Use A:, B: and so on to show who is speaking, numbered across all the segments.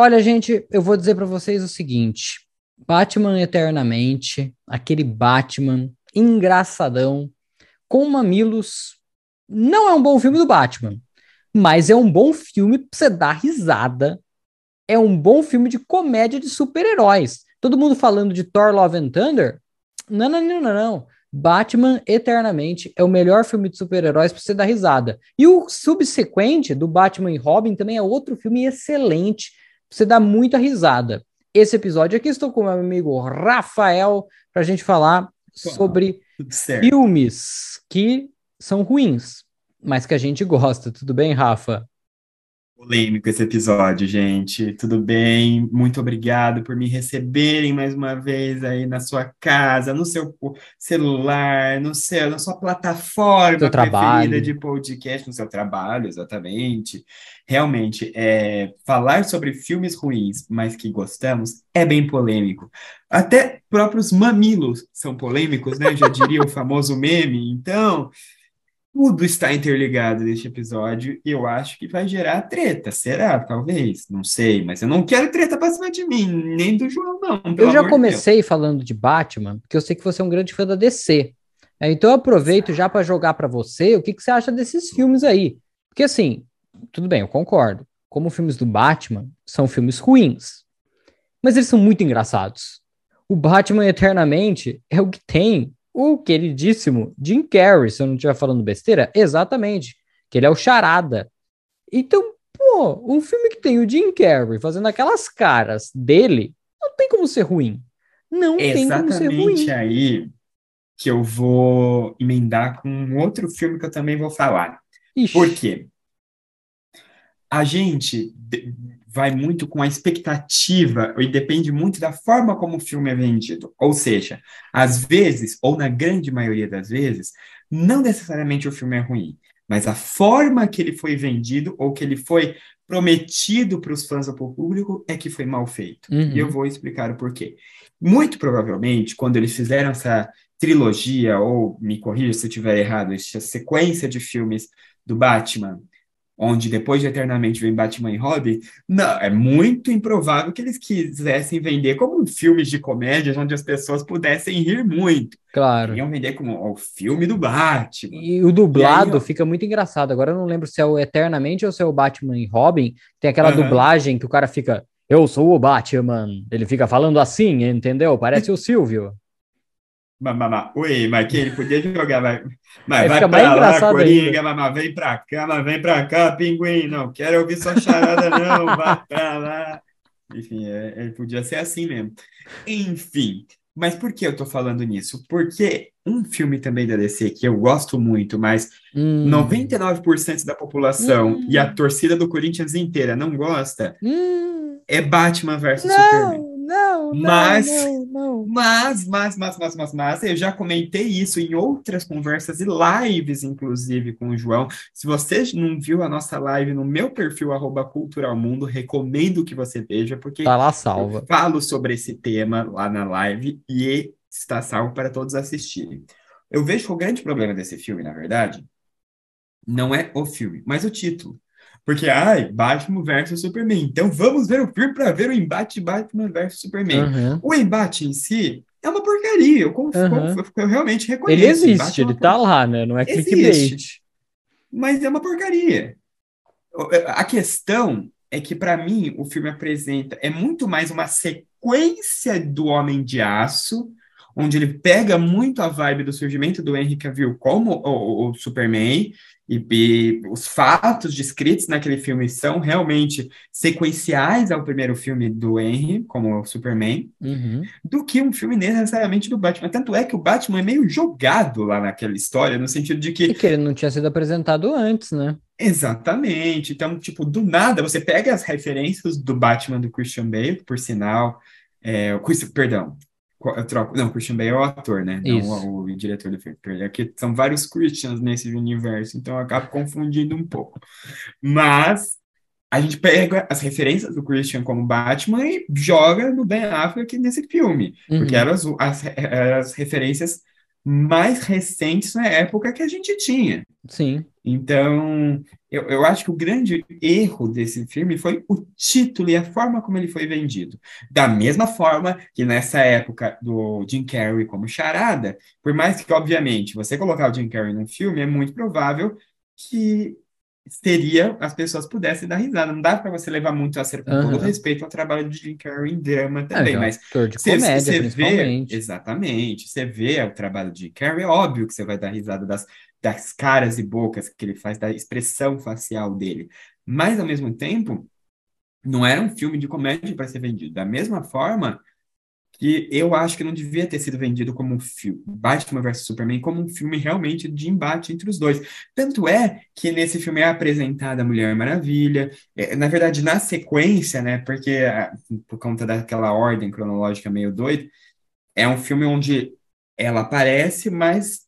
A: Olha, gente, eu vou dizer para vocês o seguinte: Batman Eternamente, aquele Batman engraçadão, com mamilos, não é um bom filme do Batman, mas é um bom filme pra você dar risada. É um bom filme de comédia de super-heróis. Todo mundo falando de Thor Love and Thunder? Não, não, não, não, não. Batman Eternamente é o melhor filme de super-heróis pra você dar risada. E o subsequente, do Batman e Robin, também é outro filme excelente você dar muita risada. Esse episódio aqui estou com meu amigo Rafael pra gente falar sobre filmes que são ruins, mas que a gente gosta. Tudo bem, Rafa?
B: Polêmico esse episódio, gente. Tudo bem? Muito obrigado por me receberem mais uma vez aí na sua casa, no seu celular, no seu, na sua plataforma
A: seu preferida
B: de podcast, no seu trabalho, exatamente. Realmente, é, falar sobre filmes ruins, mas que gostamos, é bem polêmico. Até próprios mamilos são polêmicos, né? Já diria o famoso meme. Então, tudo está interligado neste episódio e eu acho que vai gerar treta. Será? Talvez. Não sei, mas eu não quero treta pra cima de mim, nem do João, não.
A: Eu já comecei de falando de Batman, porque eu sei que você é um grande fã da DC. É, então eu aproveito já para jogar para você o que, que você acha desses filmes aí. Porque assim, tudo bem, eu concordo. Como filmes do Batman são filmes ruins, mas eles são muito engraçados. O Batman Eternamente é o que tem o queridíssimo Jim Carrey, se eu não estiver falando besteira, exatamente, que ele é o charada. Então, pô, um filme que tem o Jim Carrey fazendo aquelas caras dele, não tem como ser ruim. Não tem como ser ruim.
B: Exatamente aí que eu vou emendar com um outro filme que eu também vou falar. Ixi. Por quê? A gente vai muito com a expectativa e depende muito da forma como o filme é vendido. Ou seja, às vezes, ou na grande maioria das vezes, não necessariamente o filme é ruim, mas a forma que ele foi vendido ou que ele foi prometido para os fãs ou para o público é que foi mal feito. Uhum. E eu vou explicar o porquê. Muito provavelmente, quando eles fizeram essa trilogia, ou me corrija se eu estiver errado, essa sequência de filmes do Batman, onde depois de Eternamente vem Batman e Robin, não, é muito improvável que eles quisessem vender como filmes de comédia onde as pessoas pudessem rir muito.
A: Claro.
B: Iam vender como o filme do Batman.
A: E o dublado e aí, fica muito engraçado. Agora eu não lembro se é o Eternamente ou se é o Batman e Robin. Tem aquela uhum. dublagem que o cara fica, eu sou o Batman. Ele fica falando assim, entendeu? Parece o Silvio.
B: Mamá, oi, mas que ele podia jogar, mas, mas vai pra lá, Coringa, mamá, vem pra cá, mas vem pra cá, pinguim, não quero ouvir sua charada, não, vai pra lá. Enfim, é, ele podia ser assim mesmo. Enfim, mas por que eu tô falando nisso? Porque um filme também da DC que eu gosto muito, mas hum. 99% da população hum. e a torcida do Corinthians inteira não gosta, hum. é Batman versus Superman.
A: Não,
B: mas,
A: não, não,
B: mas, mas, mas, mas, mas, mas, eu já comentei isso em outras conversas e lives, inclusive, com o João. Se você não viu a nossa live no meu perfil, arroba Culturalmundo, recomendo que você veja, porque
A: tá lá salva.
B: eu falo sobre esse tema lá na live e está salvo para todos assistirem. Eu vejo que o grande problema desse filme, na verdade, não é o filme, mas o título. Porque, ai, Batman versus Superman. Então vamos ver o filme para ver o embate Batman versus Superman. Uhum. O embate em si é uma porcaria. Eu, uhum. eu, realmente reconheço.
A: Ele existe, ele tá lá, né? Não é clickbait.
B: Mas é uma porcaria. A questão é que, para mim, o filme apresenta é muito mais uma sequência do Homem de Aço, onde ele pega muito a vibe do surgimento do Henry Cavill como o, o, Superman e, e, os fatos descritos naquele filme são realmente sequenciais ao primeiro filme do Henry, como o Superman, uhum. do que um filme necessariamente do Batman. Tanto é que o Batman é meio jogado lá naquela história, no sentido de que.
A: E que ele não tinha sido apresentado antes, né?
B: Exatamente. Então, tipo, do nada, você pega as referências do Batman do Christian Bale, por sinal. É, perdão, eu troco. Não, Christian Bale é o ator, né? Não o, o, diretor do filme. Aqui são vários Christians nesse universo, então eu acabo confundindo um pouco. Mas a gente pega as referências do Christian como Batman e joga no Ben Affleck nesse filme. Uhum. Porque eram as, as, as referências mais recentes na época que a gente tinha.
A: Sim.
B: Então, eu, eu acho que o grande erro desse filme foi o título e a forma como ele foi vendido. Da mesma forma que nessa época do Jim Carrey como charada, por mais que, obviamente, você colocar o Jim Carrey num filme, é muito provável que seria as pessoas pudessem dar risada. Não dá para você levar muito a ser com uhum. todo respeito ao trabalho de Jim Carrey em drama também, é, mas
A: você vê
B: exatamente, você vê o trabalho de Jim Carrey, é óbvio que você vai dar risada das das caras e bocas que ele faz, da expressão facial dele. Mas, ao mesmo tempo, não era um filme de comédia para ser vendido. Da mesma forma que eu acho que não devia ter sido vendido como um filme, Batman vs Superman, como um filme realmente de embate entre os dois. Tanto é que nesse filme é apresentada a Mulher Maravilha, é, na verdade, na sequência, né, porque ah, por conta daquela ordem cronológica meio doida, é um filme onde ela aparece, mas é,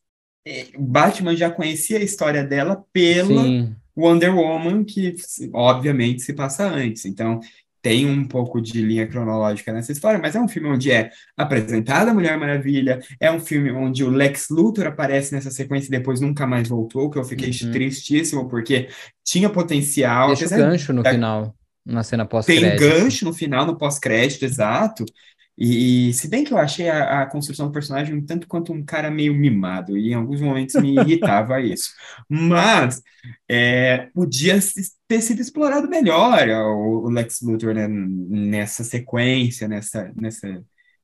B: Batman já conhecia a história dela pela Sim. Wonder Woman, que obviamente se passa antes. Então, tem um pouco de linha cronológica nessa história, mas é um filme onde é apresentada a Mulher Maravilha, é um filme onde o Lex Luthor aparece nessa sequência e depois nunca mais voltou, que eu fiquei uhum. tristíssimo, porque tinha potencial.
A: Deixa o gancho no da... final, na cena pós-crédito.
B: Tem gancho no final, no pós-crédito, exato. E, e, se bem que eu achei a, a, construção do personagem um tanto quanto um cara meio mimado, e em alguns momentos me irritava isso. Mas é, podia ter sido explorado melhor o, o Lex Luthor né, nessa sequência, nessa, nessa,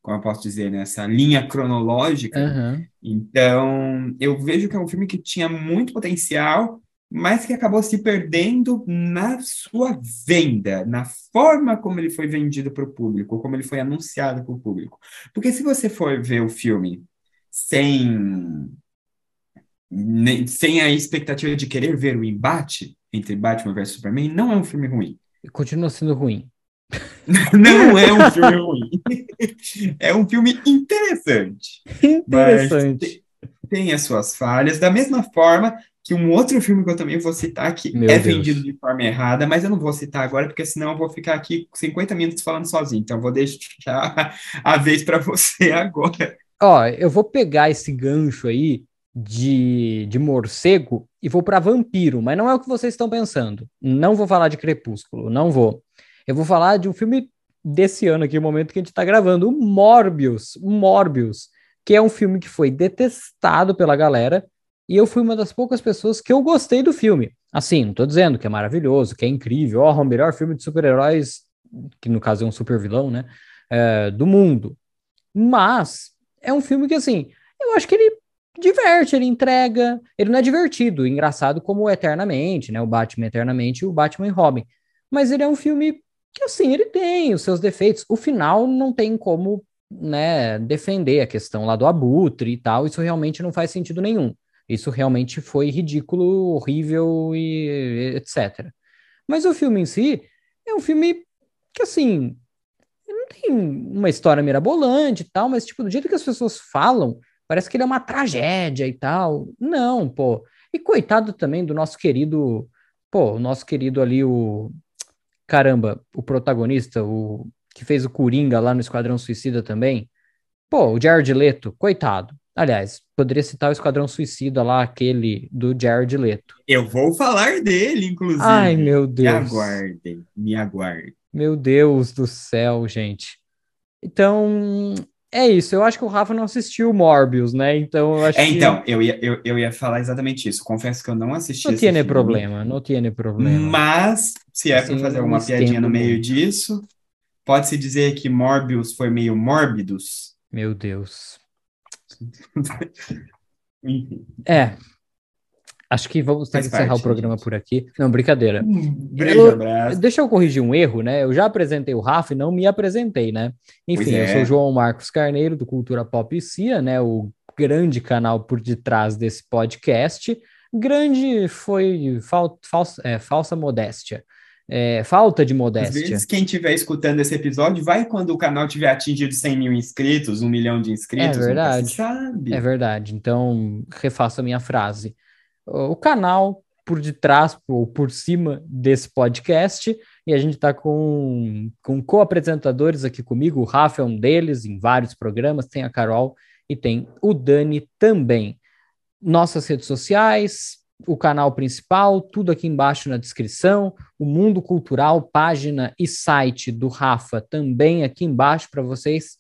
B: como eu posso dizer, nessa linha cronológica.
A: Uhum.
B: Então, eu vejo que é um filme que tinha muito potencial, mas que acabou se perdendo na sua venda, na forma como ele foi vendido para o público, como ele foi anunciado para o público. Porque se você for ver o filme sem, sem a expectativa de querer ver o embate entre Batman vs Superman, não é um filme ruim.
A: Continua sendo ruim.
B: não é um filme ruim. é um filme interessante.
A: Interessante.
B: Tem, tem as suas falhas, da mesma forma que um outro filme que eu também vou citar, que Meu é Deus. vendido de forma errada, mas eu não vou citar agora, porque senão eu vou ficar aqui 50 minutos falando sozinho. Então eu vou deixar a vez para você agora.
A: Ó, eu vou pegar esse gancho aí de, de morcego e vou para vampiro, mas não é o que vocês estão pensando. Não vou falar de Crepúsculo, não vou. Eu vou falar de um filme desse ano aqui, o momento que a gente está gravando, o Morbius, Morbius, que é um filme que foi detestado pela galera, e eu fui uma das poucas pessoas que eu gostei do filme. Assim, não tô dizendo que é maravilhoso, que é incrível, ó, oh, o melhor filme de super-heróis, que no caso é um super vilão, né, é, do mundo. Mas é um filme que, assim, eu acho que ele diverte, ele entrega, ele não é divertido, engraçado como Eternamente, né, o Batman Eternamente e o Batman e Robin. Mas ele é um filme que, assim, ele tem os seus defeitos. O final não tem como, né, defender a questão lá do abutre e tal, isso realmente não faz sentido nenhum. Isso realmente foi ridículo, horrível e etc. Mas o filme em si é um filme que, assim, não tem uma história mirabolante e tal, mas, tipo, do jeito que as pessoas falam, parece que ele é uma tragédia e tal. Não, pô. E coitado também do nosso querido, pô, o nosso querido ali, o. Caramba, o protagonista, o que fez o Coringa lá no Esquadrão Suicida também. Pô, o Jared Leto, coitado. Aliás, poderia citar o Esquadrão Suicida lá, aquele do Jared Leto.
B: Eu vou falar dele, inclusive.
A: Ai, meu Deus.
B: Me aguardem, me aguardem.
A: Meu Deus do céu, gente. Então, é isso. Eu acho que o Rafa não assistiu Morbius, né? Então, eu acho
B: é, então, eu ia, eu, eu ia falar exatamente isso. Confesso que eu não assisti
A: Não tinha problema, não tinha problema.
B: Mas, se é assim, para fazer alguma piadinha no meio muito. disso, pode-se dizer que Morbius foi meio mórbidos?
A: Meu Deus. é. Acho que vamos ter que encerrar parte, o programa gente. por aqui. Não, brincadeira.
B: Um eu, abraço.
A: Deixa eu corrigir um erro, né? Eu já apresentei o Rafa e não me apresentei, né? Enfim, é. eu sou João Marcos Carneiro, do Cultura Pop e Cia, né? O grande canal por detrás desse podcast. Grande foi fal, falsa, é, falsa modéstia é, falta de modéstia.
B: Às vezes, quem estiver escutando esse episódio, vai quando o canal tiver atingido 100 mil inscritos, um milhão de inscritos.
A: É verdade. Sabe. É verdade. Então, refaço a minha frase. O canal por detrás ou por cima desse podcast, e a gente está com, com co-apresentadores aqui comigo. O Rafa é um deles, em vários programas, tem a Carol e tem o Dani também. Nossas redes sociais, o canal principal, tudo aqui embaixo na descrição, o Mundo Cultural, página e site do Rafa também aqui embaixo para vocês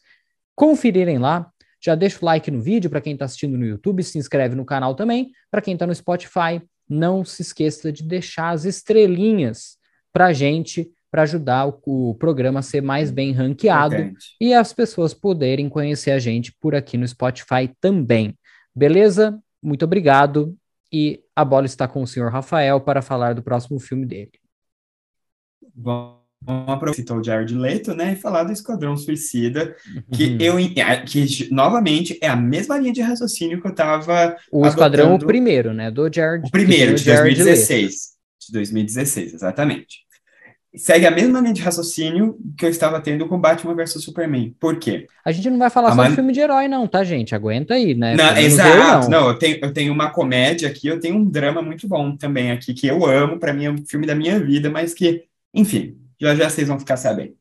A: conferirem lá. Já deixa o like no vídeo para quem está assistindo no YouTube, se inscreve no canal também. Para quem está no Spotify, não se esqueça de deixar as estrelinhas para a gente, para ajudar o, o, programa a ser mais bem ranqueado e as pessoas poderem conhecer a gente por aqui no Spotify também. Beleza? Muito obrigado e a bola está com o senhor Rafael para falar do próximo filme dele.
B: Bom, vamos aproveitar o Jared Leto, né, e falar do Esquadrão Suicida, que uhum. eu que novamente é a mesma linha de raciocínio que eu estava
A: O Esquadrão o primeiro, né, do Jared.
B: O primeiro de Jared 2016. Leto. De 2016, exatamente segue a mesma linha de raciocínio que eu estava tendo com Batman vs Superman. Por quê?
A: A gente não vai falar a só man... de filme de herói, não, tá, gente? Aguenta aí, né?
B: Não, exato. não. não, eu, tenho, eu tenho uma comédia aqui, eu tenho um drama muito bom também aqui, que eu amo, para mim é um filme da minha vida, mas que, enfim, já já vocês vão ficar sabendo.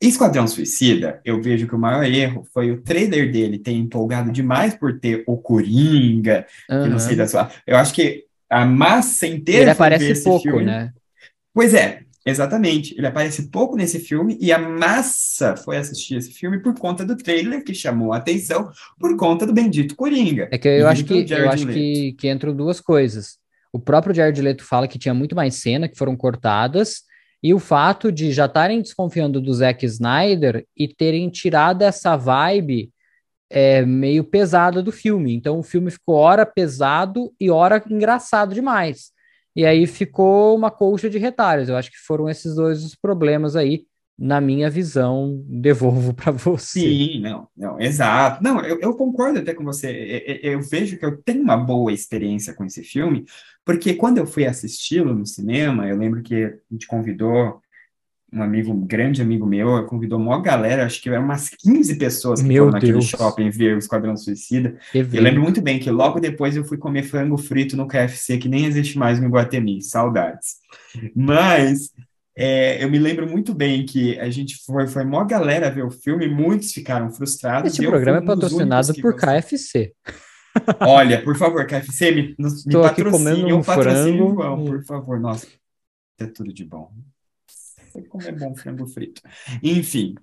B: Esquadrão Suicida, eu vejo que o maior erro foi o trailer dele ter empolgado demais por ter o Coringa, uhum. que não sei da sua. Eu acho que a massa inteira.
A: Ele aparece pouco, filme. né?
B: Pois é, Exatamente. Ele aparece pouco nesse filme e a massa foi assistir esse filme por conta do trailer que chamou a atenção por conta do bendito Coringa.
A: É que eu acho que eu acho que, que entram duas coisas. O próprio Jared Leto fala que tinha muito mais cena que foram cortadas e o fato de já estarem desconfiando do Zack Snyder e terem tirado essa vibe é, meio pesada do filme. Então o filme ficou hora pesado e hora engraçado demais. E aí ficou uma colcha de retalhos. Eu acho que foram esses dois os problemas aí, na minha visão, devolvo para você.
B: Sim, não, não, exato. Não, eu, eu concordo até com você. Eu, eu, vejo que eu tenho uma boa experiência com esse filme, porque quando eu fui assisti-lo no cinema, eu lembro que a gente convidou um amigo, um grande amigo meu, convidou uma galera, acho que eram umas 15 pessoas que
A: meu
B: foram naquele shopping ver o Esquadrão Suicida. Eu lembro muito bem que logo depois eu fui comer frango frito no KFC, que nem existe mais no Iguatemi, saudades. Mas é, eu me lembro muito bem que a gente foi, foi uma galera ver o filme, muitos ficaram frustrados.
A: Esse programa é patrocinado por KFC.
B: Olha, por favor, KFC, me, me patrocine, um frango. João, por favor, nossa, é tudo de bom como é bom frango frito. Enfim,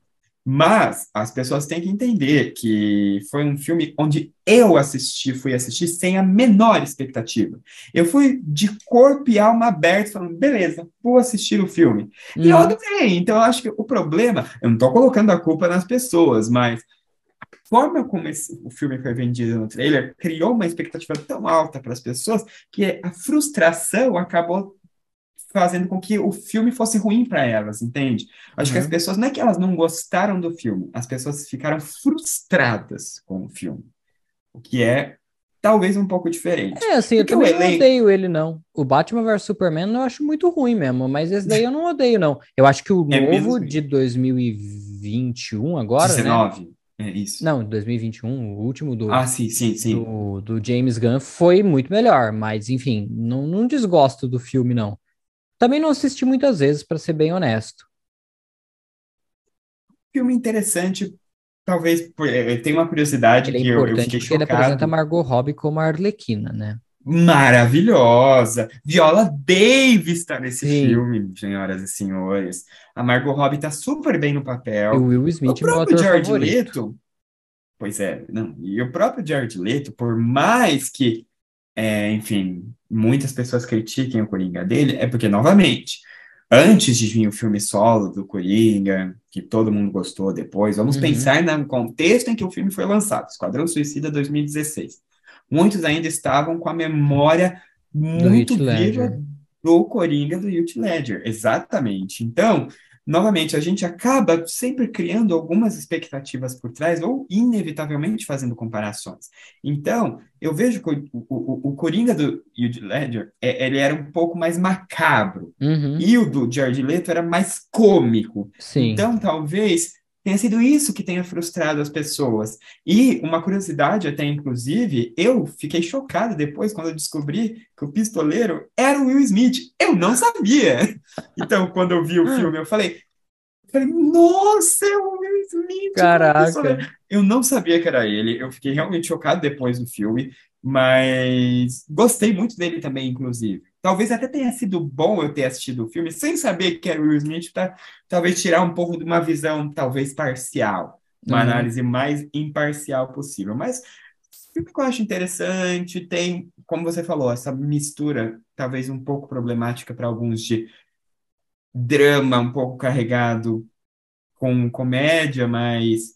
B: mas as pessoas têm que entender que foi um filme onde eu assisti, fui assistir sem a menor expectativa. Eu fui de corpo e alma aberto, falando, beleza, vou assistir o filme. E eu uhum. adorei. Então, eu acho que o problema, eu não estou colocando a culpa nas pessoas, mas a forma como esse, o filme foi vendido no trailer criou uma expectativa tão alta para as pessoas que a frustração acabou fazendo com que o filme fosse ruim para elas, entende? Acho uhum. que as uhum. pessoas não é que elas não gostaram do filme, as pessoas ficaram frustradas com o filme, o que é talvez um pouco diferente.
A: É, assim, Porque eu também elenco... não odeio ele, não. O Batman vs Superman eu acho muito ruim mesmo, mas esse daí eu não odeio, não. Eu acho que o é novo de 2021 agora, 19. né?
B: É isso.
A: Não, 2021, o último do,
B: ah, sim, sim, sim.
A: Do, do James Gunn foi muito melhor, mas enfim, não, não desgosto do filme, não. Também não assisti muitas vezes, para ser bem honesto.
B: Filme interessante, talvez eh, tem uma curiosidade
A: ele é
B: que
A: eu, eu
B: fiquei
A: chocado. Ele apresenta Margot Robbie como a Arlequina, né?
B: Maravilhosa! Viola Davis está nesse Sim. filme, senhoras e senhores. A Margot Robbie está super bem no papel.
A: E o Will Smith,
B: o próprio Jared favorito. Leto. Pois é, não. E o próprio Jared Leto, por mais que é, enfim, muitas pessoas critiquem o Coringa dele, é porque, novamente, antes de vir o filme solo do Coringa, que todo mundo gostou depois, vamos uhum. pensar no contexto em que o filme foi lançado, Esquadrão Suicida 2016. Muitos ainda estavam com a memória muito viva do Coringa do Heath Ledger, exatamente. Então, novamente, a gente acaba sempre criando algumas expectativas por trás ou inevitavelmente fazendo comparações. Então, eu vejo que o, o, o Coringa do Heath Ledger, é, ele era um pouco mais macabro,
A: uhum.
B: e o do Jared Leto era mais cômico.
A: Sim.
B: Então, talvez tenha sido isso que tenha frustrado as pessoas. E uma curiosidade até, inclusive, eu fiquei chocado depois quando eu descobri que o pistoleiro era o Will Smith. Eu não sabia. Então, quando eu vi o filme, eu falei, Falei, nossa, é o Will Smith!
A: Caraca!
B: Eu não sabia que era ele, eu fiquei realmente chocado depois do filme, mas gostei muito dele também, inclusive. Talvez até tenha sido bom eu ter assistido o filme sem saber que era o Will Smith, para talvez tirar um pouco de uma visão, talvez parcial, uma uhum. análise mais imparcial possível. Mas o filme que eu acho interessante tem, como você falou, essa mistura, talvez um pouco problemática para alguns, de drama um pouco carregado com comédia, mas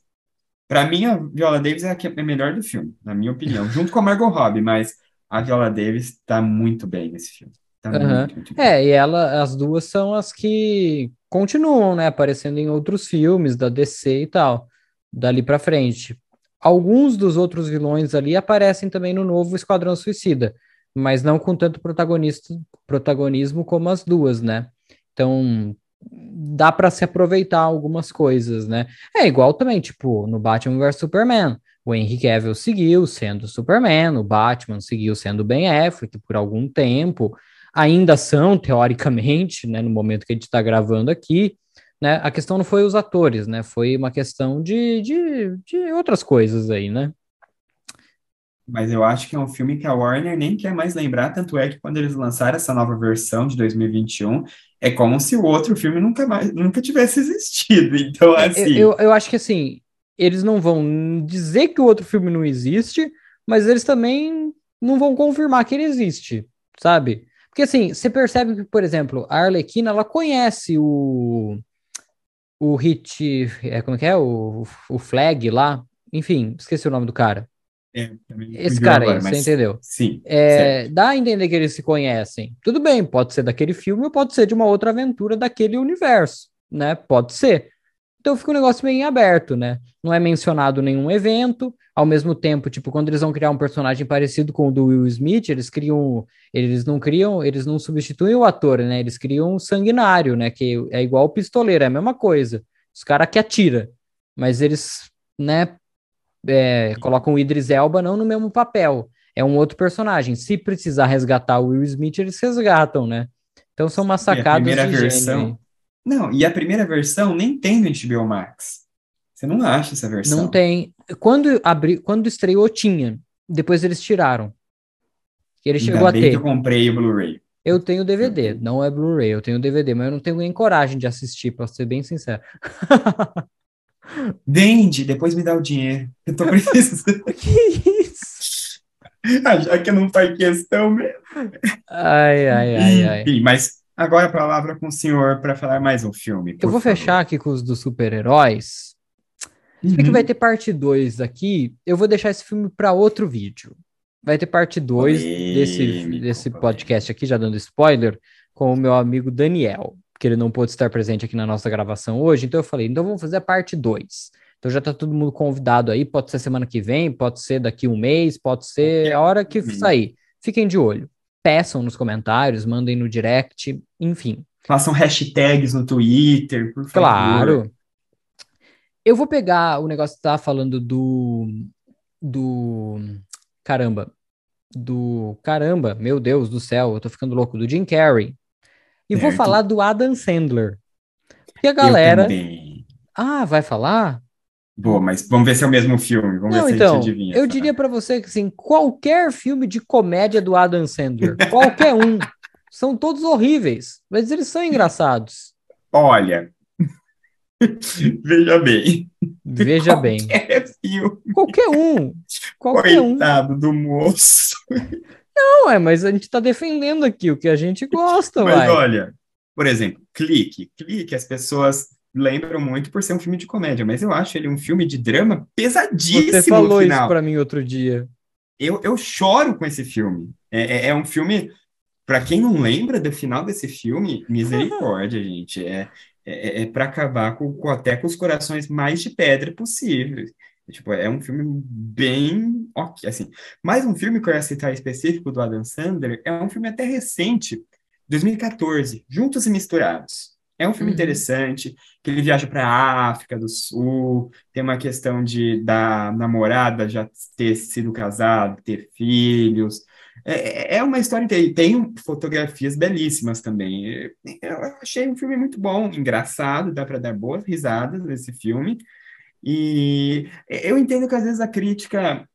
B: para mim a Viola Davis é a que é melhor do filme, na minha opinião, junto com a Margot Robbie, mas a Viola Davis está muito bem nesse filme. Tá
A: uhum. muito, muito é, e ela, as duas são as que continuam, né, aparecendo em outros filmes da DC e tal, dali para frente. Alguns dos outros vilões ali aparecem também no novo Esquadrão Suicida, mas não com tanto protagonismo como as duas, né? Então, dá para se aproveitar algumas coisas, né? É igual também, tipo, no Batman vs Superman. O Henry Cavill seguiu sendo Superman, o Batman seguiu sendo Ben Affleck por algum tempo. Ainda são, teoricamente, né, no momento que a gente está gravando aqui, né? A questão não foi os atores, né? Foi uma questão de, de, de outras coisas aí, né?
B: Mas eu acho que é um filme que a Warner nem quer mais lembrar, tanto é que quando eles lançaram essa nova versão de 2021, é como se o outro filme nunca mais nunca tivesse existido. Então, é, assim.
A: Eu, eu, eu acho que assim, eles não vão dizer que o outro filme não existe, mas eles também não vão confirmar que ele existe, sabe? Porque assim, você percebe que, por exemplo, a Arlequina, ela conhece o o hit, é, como é que é? O, o Flag lá, enfim, esqueci o nome do cara. É, Esse cara agora, aí, você entendeu?
B: Sim.
A: É, dá a entender que eles se conhecem. Tudo bem, pode ser daquele filme ou pode ser de uma outra aventura daquele universo, né? Pode ser. Então fica um negócio meio aberto, né? Não é mencionado nenhum evento, ao mesmo tempo, tipo, quando eles vão criar um personagem parecido com o do Will Smith, eles criam, eles não criam, eles não substituem o ator, né? Eles criam um sanguinário, né? Que é igual o pistoleiro, é a mesma coisa. Os caras que atira, mas eles, né, é, colocam o Idris Elba não no mesmo papel. É um outro personagem. Se precisar resgatar o Will Smith, eles resgatam, né? Então são umas sacadas
B: e a primeira versão. Gênio, não, e a primeira versão nem tem no HBO Max. Você não acha essa versão?
A: Não tem. Quando abri, quando estreou tinha. Depois eles tiraram. Ele Ainda chegou a ter.
B: eu comprei o Blu-ray.
A: Eu tenho DVD, não é Blu-ray, eu tenho DVD, mas eu não tenho nem coragem de assistir, para ser bem sincero.
B: Vende, depois me dá o dinheiro. Eu tô precisando.
A: que isso?
B: Ah, já que não em questão mesmo.
A: Ai, ai, ai, ai.
B: Enfim, mas agora a palavra com o senhor para falar mais um filme.
A: Eu vou favor. fechar aqui com os dos super-heróis. Uhum. que vai ter parte 2 aqui. Eu vou deixar esse filme para outro vídeo. Vai ter parte 2 desse, desse podcast aqui, já dando spoiler, com o meu amigo Daniel porque ele não pôde estar presente aqui na nossa gravação hoje. Então eu falei, então vamos fazer a parte 2. Então já tá todo mundo convidado aí, pode ser semana que vem, pode ser daqui um mês, pode ser a hora que sair. Fiquem de olho. Peçam nos comentários, mandem no direct, enfim.
B: Façam hashtags no Twitter, por favor.
A: Claro. Eu vou pegar o negócio que tá falando do do caramba, do caramba, meu Deus do céu, eu tô ficando louco, do Jim Carrey. E certo. vou falar do Adam Sandler. Porque a galera. Ah, vai falar?
B: Boa, mas vamos ver se é o mesmo filme. Vamos
A: Não,
B: ver se
A: então, a gente adivinha. Eu diria para você que assim, qualquer filme de comédia do Adam Sandler, qualquer um, são todos horríveis, mas eles são engraçados.
B: Olha, veja bem.
A: Veja bem.
B: Filme.
A: Qualquer um. Qualquer
B: Coitado um. do moço.
A: Não, é, mas a gente tá defendendo aqui o que a gente gosta,
B: mas
A: vai.
B: olha, por exemplo, Clique. Clique, as pessoas lembram muito por ser um filme de comédia, mas eu acho ele um filme de drama pesadíssimo Você
A: falou isso para mim outro dia.
B: Eu, eu choro com esse filme. É, é, é um filme, para quem não lembra do final desse filme, misericórdia, gente. É, é, é para acabar com, com, até com os corações mais de pedra possíveis. Tipo, é um filme bem ok, assim. Mais um filme que eu ia citar específico do Adam Sandler é um filme até recente, 2014, Juntos e Misturados. É um filme uhum. interessante, que ele viaja para a África do Sul, tem uma questão de da namorada já ter sido casada, ter filhos, É, é uma história tem, tem fotografias belíssimas também. Eu achei um filme muito bom, engraçado, dá para dar boas risadas nesse filme. E eu entendo que às vezes a crítica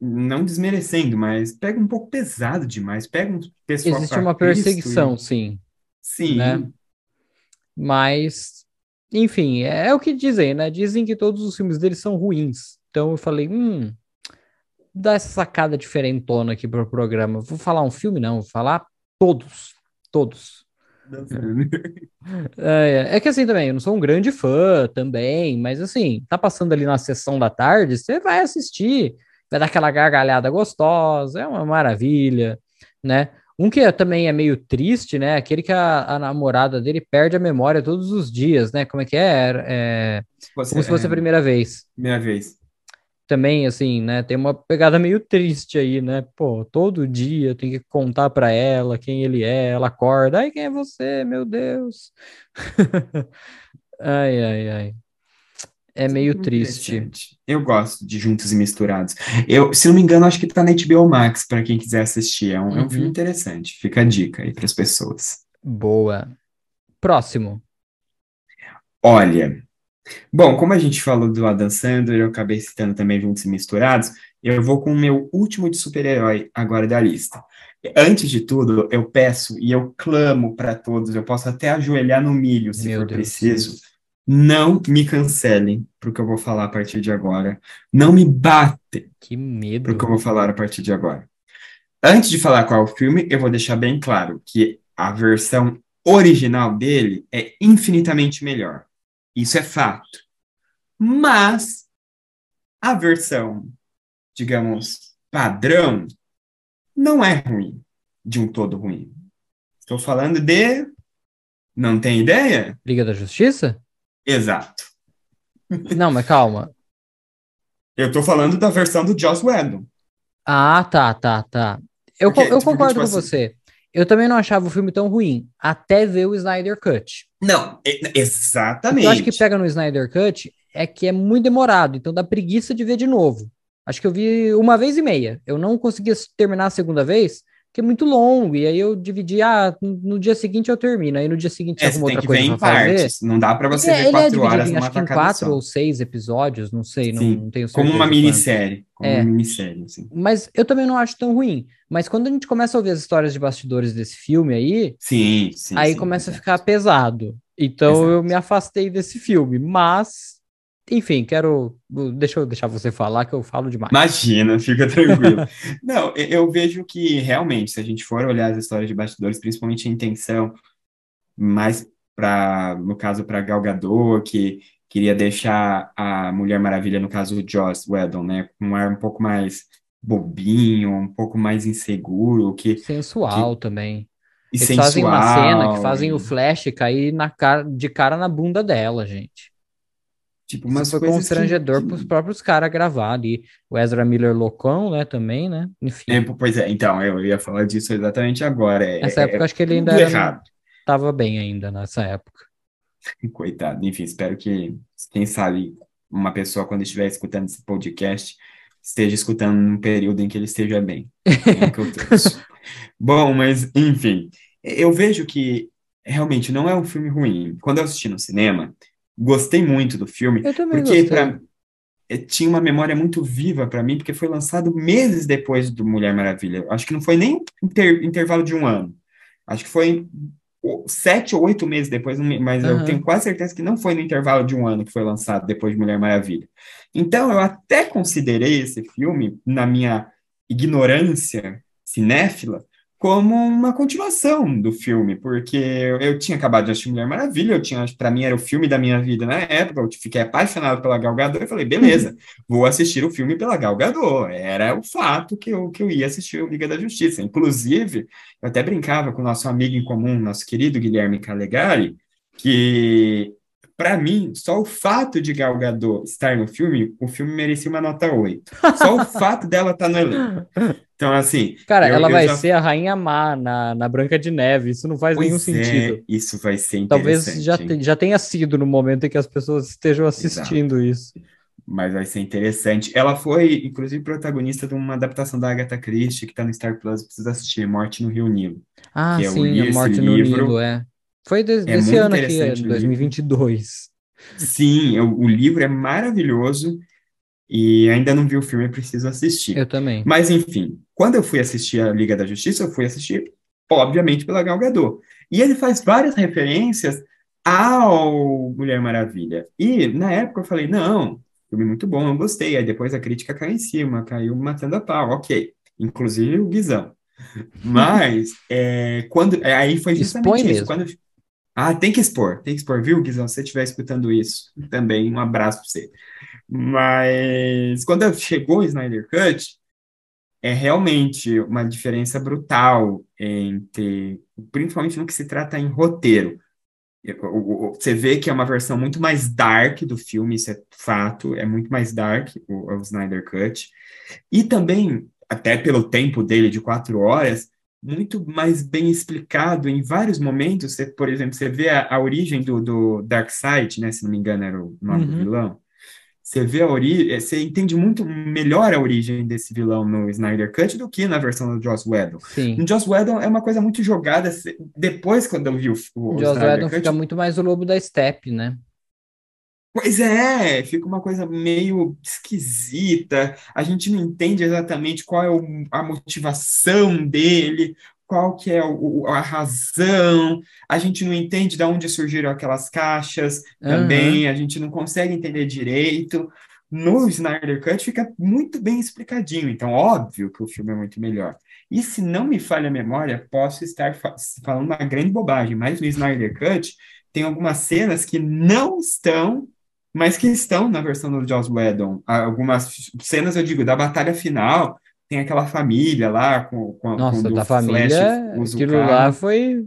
B: não desmerecendo, mas pega um pouco pesado demais, pega um
A: pessoal Existe uma perseguição, e... sim.
B: Sim. Né?
A: Mas, enfim, é, é, o que dizem, né? Dizem que todos os filmes deles são ruins. Então eu falei, hum, dá essa sacada diferentona aqui pro programa. Vou falar um filme, não, vou falar todos. Todos. É, é, é, que assim também, eu não sou um grande fã também, mas assim, tá passando ali na sessão da tarde, você vai assistir, vai dar aquela gargalhada gostosa, é uma maravilha, né? Um que também é meio triste, né? Aquele que a, a, namorada dele perde a memória todos os dias, né? Como é que é? é você, como se fosse é, a primeira vez.
B: Primeira vez
A: também, assim, né? Tem uma pegada meio triste aí, né? Pô, todo dia tem que contar para ela quem ele é, ela acorda, ai, quem é você, meu Deus? ai, ai, ai. É meio triste.
B: Eu gosto de Juntos e Misturados. Eu, se não me engano, acho que tá na HBO Max para quem quiser assistir. É um, uhum. é um filme uhum. interessante. Fica a dica aí para as pessoas.
A: Boa. Próximo.
B: Olha, Bom, como a gente falou do Adam Sandler, eu acabei citando também Juntos e Misturados, eu vou com o meu último de super-herói agora da lista. Antes de tudo, eu peço e eu clamo para todos, eu posso até ajoelhar no milho se meu for Deus preciso. Deus. Não me cancelem pro que eu vou falar a partir de agora. Não me batem.
A: Que medo.
B: Pro que eu vou falar a partir de agora. Antes de falar qual é o filme, eu vou deixar bem claro que a versão original dele é infinitamente melhor. Isso é fato. Mas a versão, digamos, padrão, não é ruim, de um todo ruim. Estou falando de. Não tem ideia?
A: Liga da Justiça?
B: Exato.
A: Não, mas calma.
B: Eu estou falando da versão do Joss Whedon.
A: Ah, tá, tá, tá. Eu, Porque, eu tipo, concordo tipo, com assim, você. Eu também não achava o filme tão ruim, até ver o Snyder Cut.
B: Não, exatamente.
A: eu acho que pega no Snyder Cut é que é muito demorado, então dá preguiça de ver de novo. Acho que eu vi uma vez e meia. Eu não conseguia terminar a segunda vez, que é muito longo, e aí eu dividi, ah, no dia seguinte eu termino, aí no dia seguinte
B: é, arruma outra coisa pra partes. Não dá para você ver
A: é
B: quatro
A: é
B: horas
A: em, acho que em quatro só. ou seis episódios, não sei, não, não, tenho certeza.
B: Como uma minissérie, como é. uma minissérie, assim.
A: Mas eu também não acho tão ruim. Mas quando a gente começa a ouvir as histórias de bastidores desse filme aí,
B: sim, sim,
A: aí
B: sim,
A: começa a ficar pesado. Então Exato. eu me afastei desse filme, mas enfim, quero. Deixa eu deixar você falar, que eu falo demais.
B: Imagina, fica tranquilo. Não, eu vejo que realmente, se a gente for olhar as histórias de bastidores, principalmente a intenção, mais para, no caso, para Gal Gadot, que queria deixar a Mulher Maravilha, no caso o Joss Whedon, né, com um ar um pouco mais bobinho, um pouco mais inseguro, que
A: sensual que, também. E Eles sensual, fazem uma cena que fazem e... o Flash cair na cara, de cara na bunda dela, gente. Tipo, Isso foi constrangedor que... para os próprios caras gravar ali. O Ezra Miller loucão, né, também, né?
B: Enfim. É, pois é, então, eu ia falar disso exatamente agora. É,
A: nessa época,
B: é
A: acho que ele ainda era, tava bem ainda nessa época.
B: Coitado. Enfim, espero que, quem sabe, uma pessoa, quando estiver escutando esse podcast, esteja escutando num período em que ele esteja bem. É que eu Bom, mas, enfim, eu vejo que realmente não é um filme ruim. Quando eu assisti no cinema, gostei muito do filme,
A: eu também
B: porque pra, eh, tinha uma memória muito viva para mim, porque foi lançado meses depois do Mulher Maravilha. Acho que não foi nem inter, intervalo de um ano. Acho que foi sete ou oito meses depois, mas uhum. eu tenho quase certeza que não foi no intervalo de um ano que foi lançado depois de Mulher Maravilha. Então, eu até considerei esse filme, na minha ignorância cinéfila, como uma continuação do filme, porque eu tinha acabado de assistir Mulher Maravilha, eu tinha, para mim era o filme da minha vida na época, eu fiquei apaixonado pela Gal Gadot e falei, beleza, uhum. vou assistir o filme pela Gal Gadot. Era o fato que eu, que eu ia assistir o Liga da Justiça. Inclusive, eu até brincava com o nosso amigo em comum, nosso querido Guilherme Calegari, que para mim, só o fato de Gal Gadot estar no filme, o filme merecia uma nota 8. Só o fato dela estar no elenco. Então, assim.
A: Cara, eu, ela eu vai já... ser a Rainha Má na, na Branca de Neve. Isso não faz pois nenhum é, sentido.
B: Isso vai ser
A: Talvez já, te, já tenha sido no momento em que as pessoas estejam assistindo Exato. isso.
B: mas vai ser interessante. Ela foi, inclusive, protagonista de uma adaptação da Agatha Christie, que está no Star Plus, precisa assistir, Morte no Rio Nilo.
A: Ah, que sim, a Morte no livro. Nilo, é. Foi de, é desse ano aqui, é 2022.
B: Sim, o, o, livro é maravilhoso e ainda não vi o filme, preciso assistir.
A: Eu também.
B: Mas, enfim, quando eu fui assistir a Liga da Justiça, eu fui assistir, obviamente, pela Gal Gadot. E ele faz várias referências ao Mulher Maravilha. E, na época, eu falei, não, filme muito bom, eu gostei. Aí depois a crítica caiu em cima, caiu matando a pau, ok. Inclusive o Guizão. Mas, é, quando, é, aí foi justamente Expõe isso. Quando, ah, tem que expor, tem que expor, viu, Guizão? Se você estiver escutando isso, também um abraço para você. Mas quando chegou o Snyder Cut, é realmente uma diferença brutal entre, principalmente no que se trata em roteiro. Você vê que é uma versão muito mais dark do filme, isso é fato, é muito mais dark o, o Snyder Cut. E também, até pelo tempo dele de quatro horas, muito mais bem explicado em vários momentos. Você, por exemplo, você vê a, a origem do, do Darkseid, né? Se não me engano, era o nome uhum. do vilão. Você vê a origem, é, você entende muito melhor a origem desse vilão no Snyder Cut do que na versão do Joss Whedon.
A: Sim.
B: No Joss Whedon é uma coisa muito jogada. Depois, quando eu vi o,
A: o, Joss Whedon Cut, fica muito mais o lobo da steppe, né?
B: Pois é, fica uma coisa meio esquisita. A gente não entende exatamente qual é a motivação dele, qual que é o, a razão, a gente não entende de onde surgiram aquelas caixas uhum. também, a gente não consegue entender direito. No Snyder Cut fica muito bem explicadinho, então óbvio que o filme é muito melhor. E se não me falha a memória, posso estar fa falando uma grande bobagem, mas no Snyder Cut tem algumas cenas que não estão, mas que estão na versão do Joss Whedon. Algumas cenas, eu digo, da batalha final, tem aquela família lá com, com
A: Nossa, da família, aquilo lá foi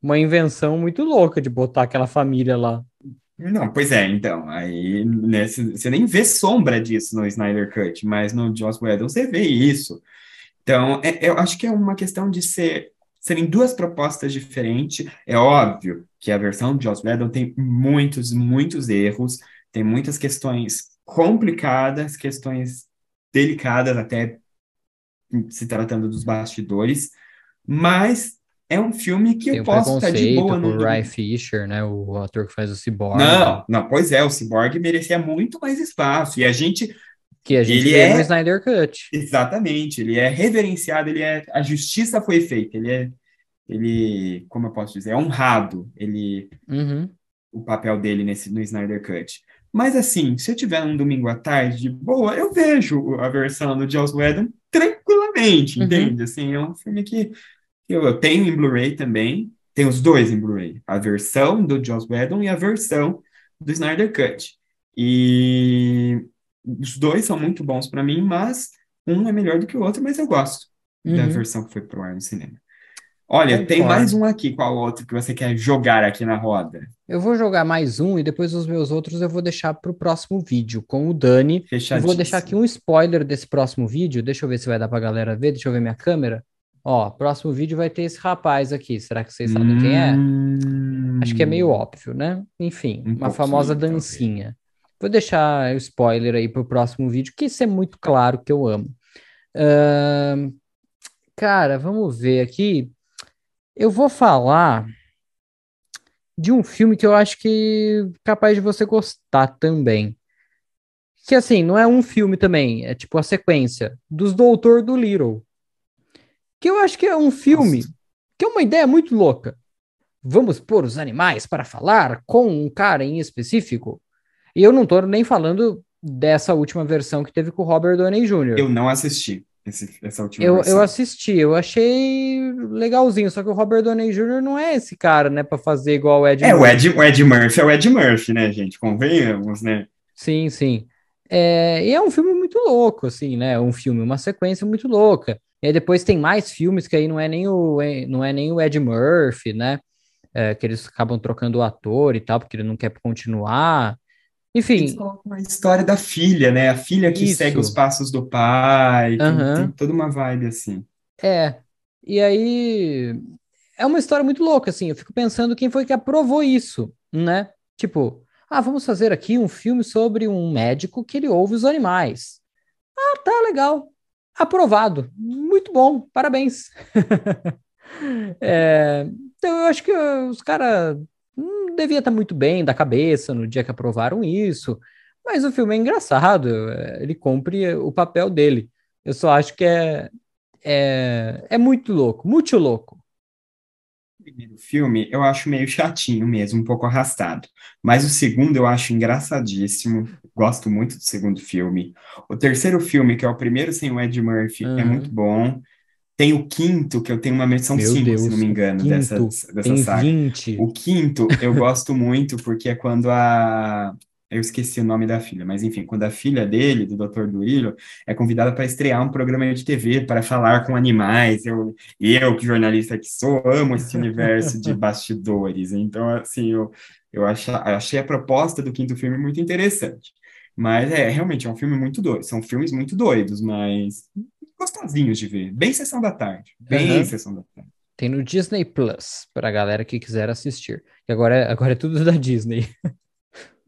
A: uma invenção muito louca de botar aquela família lá.
B: Não, pois é, então, aí né, você nem vê sombra disso no Snyder Cut, mas no Joss Whedon você vê isso. Então, é, eu acho que é uma questão de ser, serem duas propostas diferentes. É óbvio que a versão de Joss Whedon tem muitos, muitos erros, tem muitas questões complicadas, questões delicadas até se tratando dos bastidores, mas é um filme que Tem eu posso estar de boa
A: no. Ray Fisher, né? O ator que faz o Cyborg.
B: Não, não, pois é, o Cyborg merecia muito mais espaço. E a gente.
A: Que a gente ele é no Snyder Cut.
B: Exatamente, ele é reverenciado, ele é. A justiça foi feita, ele é. Ele, como eu posso dizer, é honrado ele,
A: uhum.
B: o papel dele nesse, no Snyder Cut. Mas assim, se eu tiver um domingo à tarde de boa, eu vejo a versão do Joss Whedon tranquilamente, uhum. entende? Assim, é um filme que eu, eu tenho em Blu-ray também, tem os dois em Blu-ray, a versão do Joss Whedon e a versão do Snyder Cut. E os dois são muito bons para mim, mas um é melhor do que o outro, mas eu gosto uhum. da versão que foi pro ar no cinema. Olha, tem mais um aqui. Qual outro que você quer jogar aqui na roda?
A: Eu vou jogar mais um e depois os meus outros eu vou deixar para o próximo vídeo com o Dani. Eu vou deixar aqui um spoiler desse próximo vídeo. Deixa eu ver se vai dar para a galera ver. Deixa eu ver minha câmera. Ó, próximo vídeo vai ter esse rapaz aqui. Será que vocês sabem hum... quem é? Acho que é meio óbvio, né? Enfim, um uma famosa dancinha. Vou deixar o spoiler aí para o próximo vídeo, que isso é muito claro que eu amo. Uh... Cara, vamos ver aqui. Eu vou falar de um filme que eu acho que é capaz de você gostar também. Que assim, não é um filme também, é tipo a sequência dos Doutor do Little. Que eu acho que é um filme Nossa. que é uma ideia muito louca. Vamos pôr os animais para falar com um cara em específico. E eu não tô nem falando dessa última versão que teve com o Robert Downey Jr.
B: Eu não assisti esse, essa última
A: eu, versão. Eu assisti, eu achei legalzinho, só que o Robert Downey Jr. não é esse cara, né, para fazer igual o Ed
B: É, Murphy. o Ed, o Ed Murphy é o Ed Murphy, né, gente? Convenhamos, né?
A: Sim, sim. É, e é um filme muito louco, assim, né? Um filme, uma sequência muito louca. E aí depois tem mais filmes que aí não é nem o, não é nem o Ed Murphy, né? É, que eles acabam trocando o ator e tal, porque ele não quer continuar. Enfim.
B: A história da filha, né? A filha que isso. segue os passos do pai. Tem, uhum. tem toda uma vibe assim.
A: É. E aí. É uma história muito louca, assim. Eu fico pensando quem foi que aprovou isso, né? Tipo, Ah, vamos fazer aqui um filme sobre um médico que ele ouve os animais. Ah, tá legal. Aprovado. Muito bom. Parabéns. é, então eu acho que os caras devia estar muito bem da cabeça no dia que aprovaram isso. Mas o filme é engraçado, é, ele cumpre o papel dele. Eu só acho que é, é, é muito louco, muito louco.
B: O primeiro filme eu acho meio chatinho mesmo, um pouco arrastado. Mas o segundo eu acho engraçadíssimo. Gosto muito do segundo filme. O terceiro filme, que é o primeiro sem o Ed Murphy, uhum. é muito bom. Tem o quinto, que eu tenho uma menção 5, se não me engano, dessa, dessa saga. 20. O quinto eu gosto muito porque é quando a, eu esqueci o nome da filha, mas enfim, quando a filha dele, do Dr. Duílio, é convidada para estrear um programa de TV para falar com animais, eu, eu que jornalista que sou, amo esse universo de bastidores, então, assim, eu, eu achei, achei a proposta do quinto filme muito interessante, mas é, realmente, é um filme muito doido, são filmes muito doidos, mas gostosinhos de ver, bem Sessão da Tarde, bem uhum. Sessão da Tarde.
A: Tem no Disney Plus, para a galera que quiser assistir, e agora, é, agora é tudo da Disney.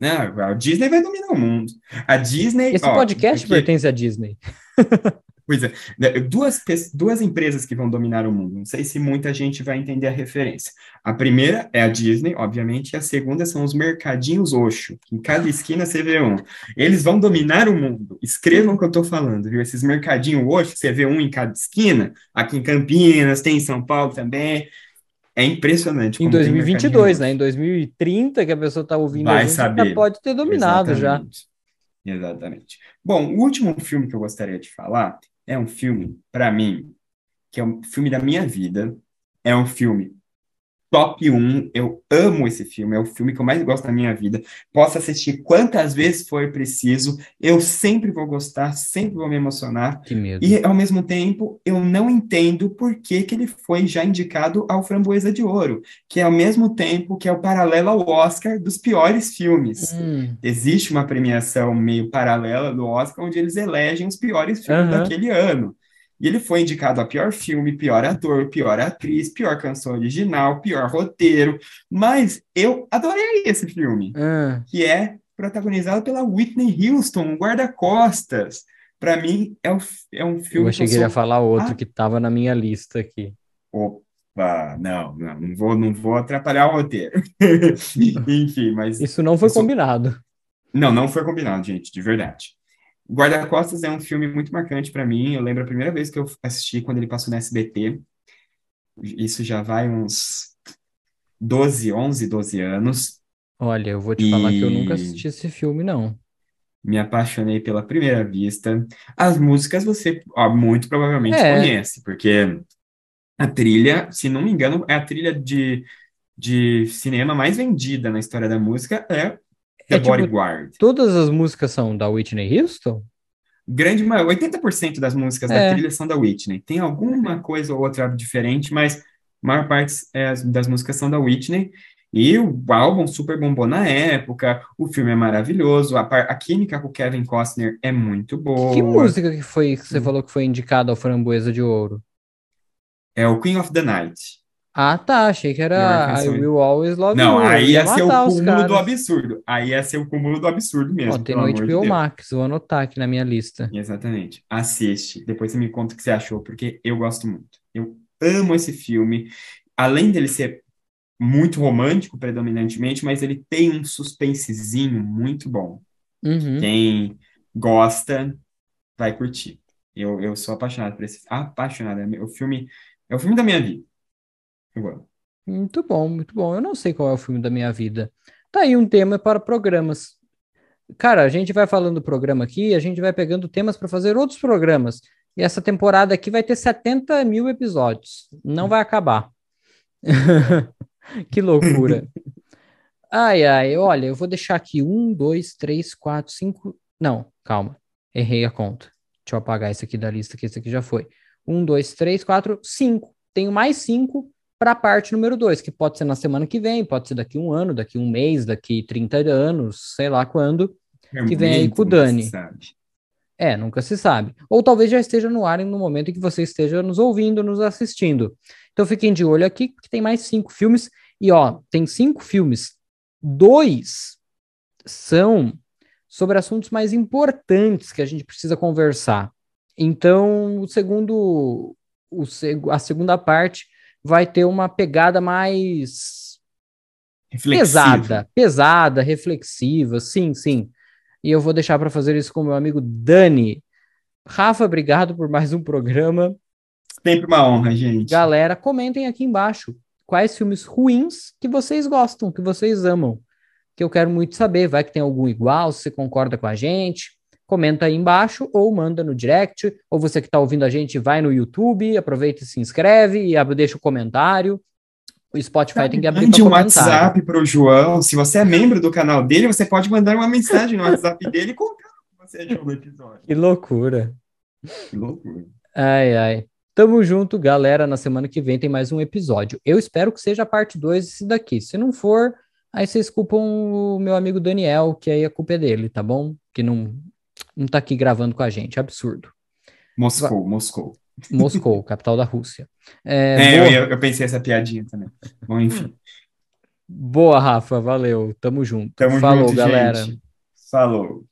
B: Não, a Disney vai dominar o mundo. A Disney.
A: Esse ó, podcast porque... pertence à Disney.
B: Pois é, né, duas, duas empresas que vão dominar o mundo. Não sei se muita gente vai entender a referência. A primeira é a Disney, obviamente, e a segunda são os mercadinhos Oxo. Em cada esquina você vê um. Eles vão dominar o mundo. Escrevam o que eu estou falando, viu? Esses mercadinhos Oxo, você vê um em cada esquina. Aqui em Campinas, tem em São Paulo também. É impressionante.
A: Em 2022, né? Em 2030, que a pessoa está ouvindo
B: Vai gente, saber.
A: já pode ter dominado
B: Exatamente. já. Exatamente. Bom, o último filme que eu gostaria de falar é um filme, para mim, que é um filme da minha vida. É um filme top 1. Eu amo esse filme, é o filme que eu mais gosto da minha vida. Posso assistir quantas vezes for preciso, eu sempre vou gostar, sempre vou me emocionar.
A: Que medo.
B: E, ao mesmo tempo, eu não entendo por que, que ele foi já indicado ao Framboesa de Ouro, que é ao mesmo tempo que é o paralelo ao Oscar dos piores filmes. Hum. Existe uma premiação meio paralela do Oscar, onde eles elegem os piores filmes uhum. daquele ano. E ele foi indicado a pior filme, pior ator, pior atriz, pior canção original, pior roteiro. Mas eu adorei esse filme,
A: ah.
B: que é protagonizado pela Whitney Houston, guarda-costas. Para mim, é, um, é um filme.
A: Eu achei que, ele ia falar outro ah. que estava na minha lista aqui.
B: Opa, não, não, não vou, não vou atrapalhar o roteiro. Enfim, mas.
A: Isso não foi isso... combinado.
B: Não, não foi combinado, gente, de verdade. Guarda-Costas é um filme muito marcante para mim. Eu lembro a primeira vez que eu assisti quando ele passou no SBT. Isso já vai uns 12, 11, 12 anos.
A: Olha, eu vou te e... falar que eu nunca assisti esse filme, não.
B: Me apaixonei pela primeira vista. As músicas você ó, muito provavelmente é. conhece, porque a trilha, se não me engano, é a trilha de, de cinema mais vendida na história da música, é The é, tipo, Bodyguard.
A: Todas as músicas são da Whitney Houston?
B: Grande maioria, 80% das músicas é. da trilha são da Whitney. Tem alguma coisa ou outra diferente, mas a maior parte é, das músicas são da Whitney. E o álbum super bombou na época, o filme é maravilhoso, a, a química com o Kevin Costner é muito boa.
A: Que música que foi que você hum. falou que foi indicada ao Framboesa de Ouro?
B: É o Queen of the Night.
A: Ah, tá. Achei que era I Will Always Love
B: Não, You. aí ia, ia ser o cúmulo do absurdo. Aí ia ser o cúmulo do absurdo mesmo. Ó,
A: tem no HBO Max, vou anotar aqui na minha lista.
B: Exatamente. Assiste. Depois você me conta o que você achou, porque eu gosto muito. Eu amo esse filme. Além dele ser muito romântico, predominantemente, mas ele tem um suspensezinho muito bom.
A: Uhum.
B: Quem gosta vai curtir. Eu, eu sou apaixonado por esse. Apaixonado. É o filme. É o filme da minha vida.
A: Muito bom, muito bom. Eu não sei qual é o filme da minha vida. Tá aí um tema para programas. Cara, a gente vai falando do programa aqui, a gente vai pegando temas para fazer outros programas. E essa temporada aqui vai ter 70 mil episódios. Não vai acabar. que loucura. Ai, ai, olha, eu vou deixar aqui um, dois, três, quatro, cinco. Não, calma. Errei a conta. Deixa eu apagar esse aqui da lista, que esse aqui já foi. Um, dois, três, quatro, cinco. Tenho mais cinco para a parte número 2, que pode ser na semana que vem, pode ser daqui um ano, daqui um mês, daqui 30 anos, sei lá quando, é que vem aí com o Dani. É, nunca se sabe. Ou talvez já esteja no ar no momento em que você esteja nos ouvindo, nos assistindo. Então fiquem de olho aqui, porque tem mais cinco filmes. E ó, tem cinco filmes. Dois são sobre assuntos mais importantes que a gente precisa conversar. Então, o segundo, o, a segunda parte vai ter uma pegada mais pesada, pesada, reflexiva, sim, sim. E eu vou deixar para fazer isso com meu amigo Dani. Rafa, obrigado por mais um programa.
B: Sempre uma honra, gente.
A: Galera, comentem aqui embaixo quais filmes ruins que vocês gostam, que vocês amam. Que eu quero muito saber. Vai que tem algum igual, se você concorda com a gente. Comenta aí embaixo ou manda no direct. Ou você que está ouvindo a gente, vai no YouTube, aproveita e se inscreve e deixa o comentário. O Spotify tem que abrir
B: Mande um WhatsApp para o João. Se você é membro do canal dele, você pode mandar uma mensagem no WhatsApp dele e contar o que você achou do episódio.
A: Que loucura.
B: Que loucura.
A: Ai, ai. Tamo junto, galera. Na semana que vem tem mais um episódio. Eu espero que seja a parte 2 desse daqui. Se não for, aí vocês culpam o meu amigo Daniel, que aí a culpa é dele, tá bom? Que não, não tá aqui gravando com a gente. Absurdo.
B: Moscou, Moscou.
A: Moscou, capital da Rússia.
B: É, é eu, eu, pensei essa piadinha também. Bom, enfim.
A: Boa, Rafa, valeu. Tamo junto.
B: Tamo Falou, junto, galera. Gente. Falou.